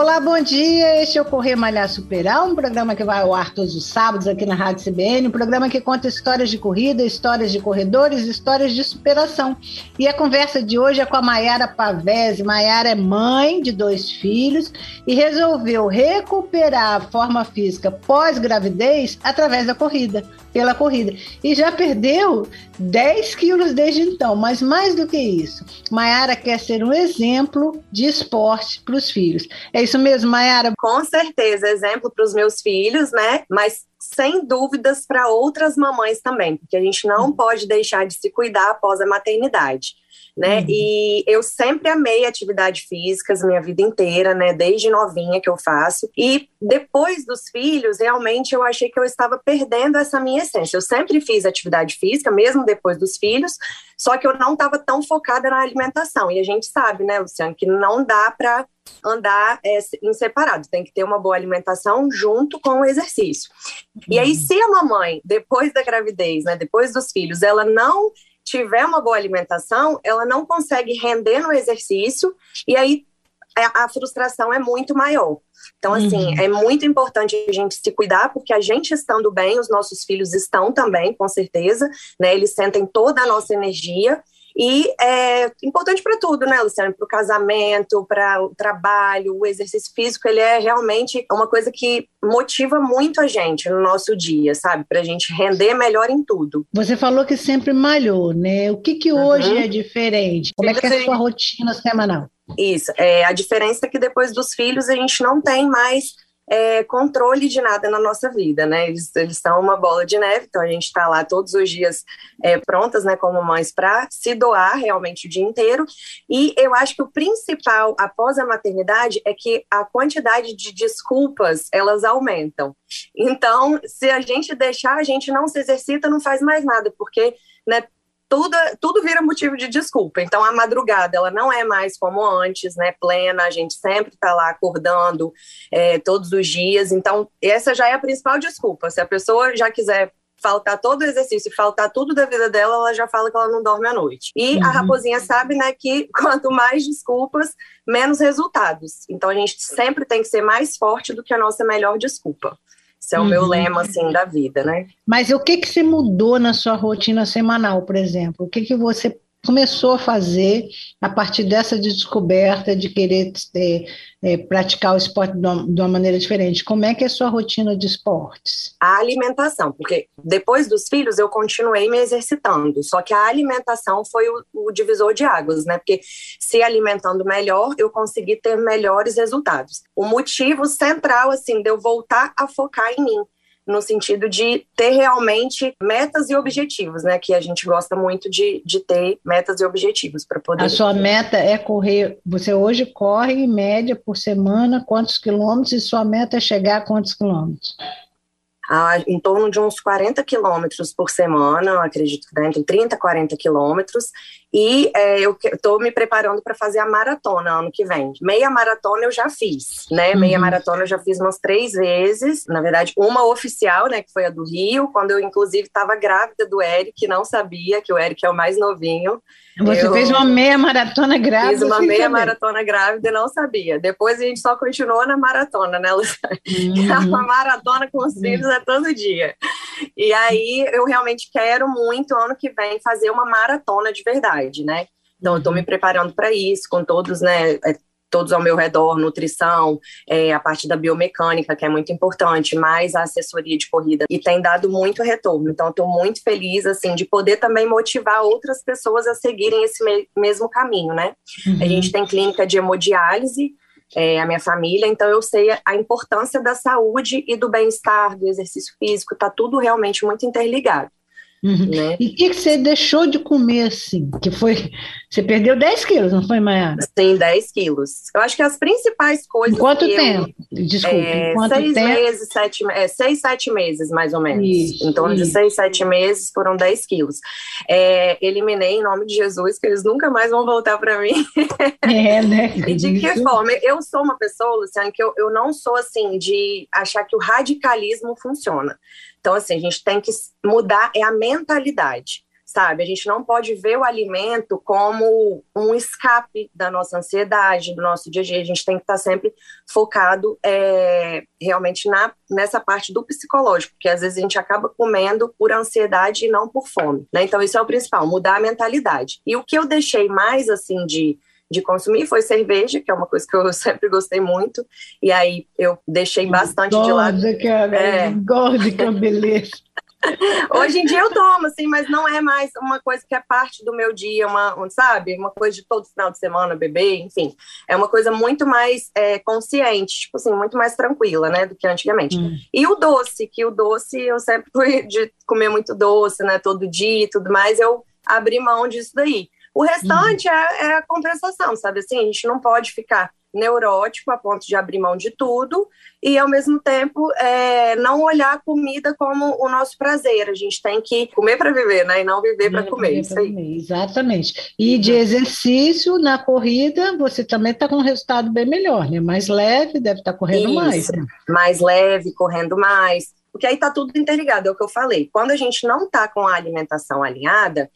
Olá, bom dia. Este é o Correr Malhar Superar, um programa que vai ao ar todos os sábados aqui na Rádio CBN, um programa que conta histórias de corrida, histórias de corredores, histórias de superação. E a conversa de hoje é com a Maiara Pavese. Maiara é mãe de dois filhos e resolveu recuperar a forma física pós-gravidez através da corrida pela corrida. E já perdeu 10 quilos desde então, mas mais do que isso, Maiara quer ser um exemplo de esporte para os filhos. É isso mesmo, Maiara? Com certeza, exemplo para os meus filhos, né? Mas sem dúvidas para outras mamães também, porque a gente não pode deixar de se cuidar após a maternidade né? Uhum. E eu sempre amei atividade físicas minha vida inteira, né? Desde novinha que eu faço. E depois dos filhos, realmente eu achei que eu estava perdendo essa minha essência. Eu sempre fiz atividade física, mesmo depois dos filhos, só que eu não estava tão focada na alimentação. E a gente sabe, né, Luciano, que não dá para andar é, em separado, tem que ter uma boa alimentação junto com o exercício. E aí, uhum. se a mamãe, depois da gravidez, né, depois dos filhos, ela não tiver uma boa alimentação, ela não consegue render no exercício e aí a frustração é muito maior. Então, assim, uhum. é muito importante a gente se cuidar, porque a gente estando bem, os nossos filhos estão também, com certeza, né? Eles sentem toda a nossa energia e é importante para tudo, né, Luciano? Para o casamento, para o trabalho, o exercício físico, ele é realmente uma coisa que motiva muito a gente no nosso dia, sabe? Para a gente render melhor em tudo. Você falou que sempre malhou, né? O que, que hoje uhum. é diferente? Como é que é a sua rotina semanal? Isso. É, a diferença é que depois dos filhos a gente não tem mais é, controle de nada na nossa vida, né? Eles, eles são uma bola de neve, então a gente está lá todos os dias é, prontas, né, como mães, para se doar realmente o dia inteiro. E eu acho que o principal após a maternidade é que a quantidade de desculpas elas aumentam. Então, se a gente deixar, a gente não se exercita, não faz mais nada, porque né, tudo, tudo vira motivo de desculpa. Então, a madrugada, ela não é mais como antes, né? Plena, a gente sempre está lá acordando é, todos os dias. Então, essa já é a principal desculpa. Se a pessoa já quiser faltar todo o exercício e faltar tudo da vida dela, ela já fala que ela não dorme à noite. E uhum. a raposinha sabe, né, que quanto mais desculpas, menos resultados. Então, a gente sempre tem que ser mais forte do que a nossa melhor desculpa. Esse é o uhum. meu lema, assim, da vida, né? Mas o que que se mudou na sua rotina semanal, por exemplo? O que que você começou a fazer a partir dessa descoberta de querer ter, é, praticar o esporte de uma, de uma, maneira diferente? Como é que é a sua rotina de esportes? A alimentação, porque depois dos filhos eu continuei me exercitando, só que a alimentação foi o, o divisor de águas, né? Porque se alimentando melhor, eu consegui ter melhores resultados. O motivo central, assim, de eu voltar a focar em mim no sentido de ter realmente metas e objetivos, né? Que a gente gosta muito de, de ter metas e objetivos para poder. A sua meta é correr. Você hoje corre em média por semana quantos quilômetros e sua meta é chegar a quantos quilômetros? a, em torno de uns 40 quilômetros por semana, acredito que dá entre 30 e 40 quilômetros, e é, eu estou me preparando para fazer a maratona ano que vem. Meia maratona eu já fiz, né? Uhum. Meia maratona eu já fiz umas três vezes, na verdade, uma oficial, né, que foi a do Rio, quando eu, inclusive, estava grávida do Eric, não sabia que o Eric é o mais novinho. Você eu fez uma meia maratona grávida? Fiz uma meia saber. maratona grávida e não sabia. Depois a gente só continuou na maratona, né, Luciana? Uhum. A maratona com os filhos é todo dia. E aí eu realmente quero muito, ano que vem, fazer uma maratona de verdade, né? Então, eu estou me preparando para isso, com todos, né, é, todos ao meu redor, nutrição, é, a parte da biomecânica, que é muito importante, mais a assessoria de corrida, e tem dado muito retorno. Então, estou muito feliz, assim, de poder também motivar outras pessoas a seguirem esse me mesmo caminho, né? Uhum. A gente tem clínica de hemodiálise, é, a minha família, então eu sei a importância da saúde e do bem-estar, do exercício físico, está tudo realmente muito interligado. Uhum. Né? E o que, que você deixou de comer, assim? Que foi. Você perdeu 10 quilos, não foi, Maia? Sim, 10 quilos. Eu acho que as principais coisas. Em quanto tempo? Eu, Desculpa. É, quanto seis tempo? meses, sete, é, seis, sete meses, mais ou menos. Isso, em torno isso. de seis, sete meses foram 10 quilos. É, eliminei em nome de Jesus, que eles nunca mais vão voltar para mim. É, né? e de que forma? Eu sou uma pessoa, Luciana, que eu, eu não sou assim de achar que o radicalismo funciona. Então, assim, a gente tem que mudar é a mentalidade, sabe? A gente não pode ver o alimento como um escape da nossa ansiedade, do nosso dia a dia. A gente tem que estar sempre focado é, realmente na, nessa parte do psicológico, porque às vezes a gente acaba comendo por ansiedade e não por fome, né? Então, isso é o principal, mudar a mentalidade. E o que eu deixei mais, assim, de de consumir foi cerveja, que é uma coisa que eu sempre gostei muito, e aí eu deixei bastante gorda, de lado. Cara, é. Gorda, é beleza. Hoje em dia eu tomo, assim, mas não é mais uma coisa que é parte do meu dia, uma, sabe? Uma coisa de todo final de semana beber, enfim. É uma coisa muito mais é, consciente, tipo assim, muito mais tranquila, né, do que antigamente. Hum. E o doce, que o doce, eu sempre fui de comer muito doce, né, todo dia e tudo mais, eu abri mão disso daí. O restante uhum. é, é, a compensação, sabe? Assim, a gente não pode ficar neurótico a ponto de abrir mão de tudo e, ao mesmo tempo, é, não olhar a comida como o nosso prazer. A gente tem que comer para viver, né? E não viver para comer. Isso aí. Comer, exatamente. E de exercício na corrida, você também está com um resultado bem melhor, né? Mais leve, deve estar tá correndo Isso. mais. Né? Mais leve, correndo mais. Porque aí está tudo interligado, é o que eu falei. Quando a gente não está com a alimentação alinhada,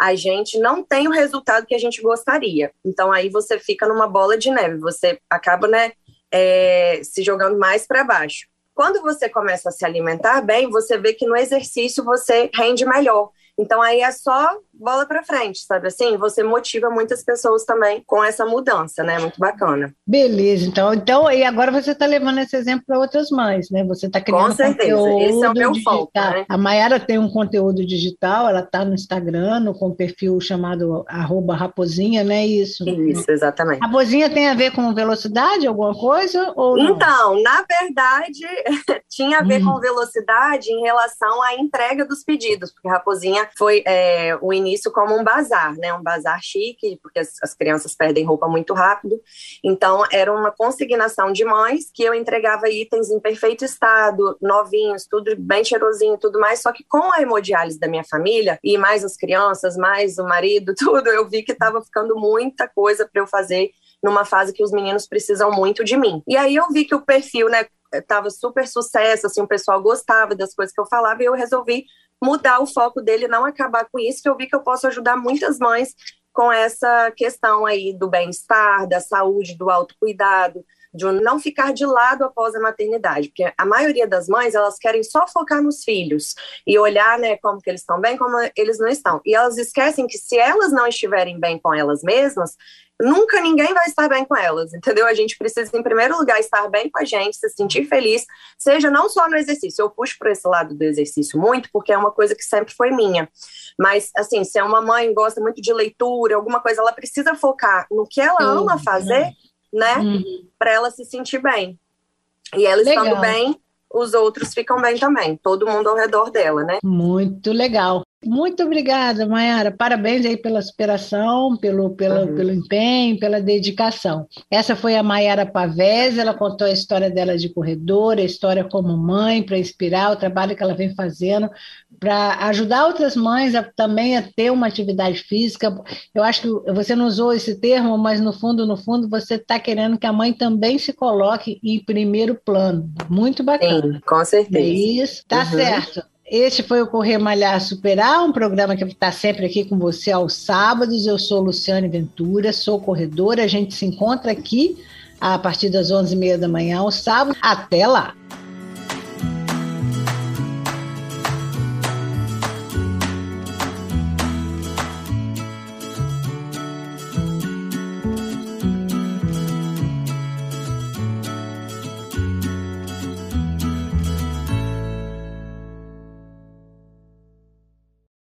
a gente não tem o resultado que a gente gostaria. Então aí você fica numa bola de neve, você acaba, né, é, se jogando mais para baixo. Quando você começa a se alimentar bem, você vê que no exercício você rende melhor. Então aí é só bola para frente, sabe assim? Você motiva muitas pessoas também com essa mudança, né? Muito bacana. Beleza, então, então e agora você está levando esse exemplo para outras mães, né? Você está criando com certeza. conteúdo esse é o meu digital. foco. Né? A Mayara tem um conteúdo digital, ela está no Instagram, com um perfil chamado @raposinha, né? Isso. Isso, exatamente. Raposinha tem a ver com velocidade, alguma coisa ou não? Então, na verdade, tinha a ver hum. com velocidade em relação à entrega dos pedidos, porque Raposinha foi é, o início início como um bazar, né? Um bazar chique, porque as, as, crianças perdem roupa muito rápido. Então, era uma consignação de mães que eu entregava itens em perfeito estado, novinhos, tudo bem cheirosinho tudo mais. Só que com a hemodiálise da minha família, e mais as crianças, mais o marido, tudo, eu vi que estava ficando muita coisa para eu fazer numa fase que os meninos precisam muito de mim. E aí eu vi que o perfil, né, tava super sucesso, assim, o pessoal gostava das coisas que eu falava e eu resolvi mudar o foco dele, não acabar com isso, que eu vi que eu posso ajudar muitas mães com essa questão aí do bem-estar, da saúde, do autocuidado, de não ficar de lado após a maternidade, porque a maioria das mães, elas querem só focar nos filhos e olhar, né, como que eles estão bem, como eles não estão. E elas esquecem que se elas não estiverem bem com elas mesmas, nunca ninguém vai estar bem com elas, entendeu? A gente precisa, em primeiro lugar, estar bem com a gente, se sentir feliz, seja não só no exercício. Eu puxo para esse lado do exercício muito, porque é uma coisa que sempre foi minha. Mas, assim, se é uma mãe gosta muito de leitura, alguma coisa, ela precisa focar no que ela ama fazer, né? Uhum. Para ela se sentir bem. E ela Legal. estando bem, os outros ficam bem também, todo mundo ao redor dela, né? Muito legal. Muito obrigada, Mayara. Parabéns aí pela superação, pelo, pelo, uhum. pelo empenho, pela dedicação. Essa foi a Mayara Pavés, ela contou a história dela de corredora, a história como mãe, para inspirar o trabalho que ela vem fazendo, para ajudar outras mães a, também a ter uma atividade física. Eu acho que você não usou esse termo, mas no fundo, no fundo, você está querendo que a mãe também se coloque em primeiro plano. Muito bacana. Sim, com certeza. É isso, tá uhum. certo. Este foi o Correr Malhar Superar, um programa que está sempre aqui com você aos sábados. Eu sou Luciane Ventura, sou corredora. A gente se encontra aqui a partir das 11h30 da manhã, aos sábados. Até lá!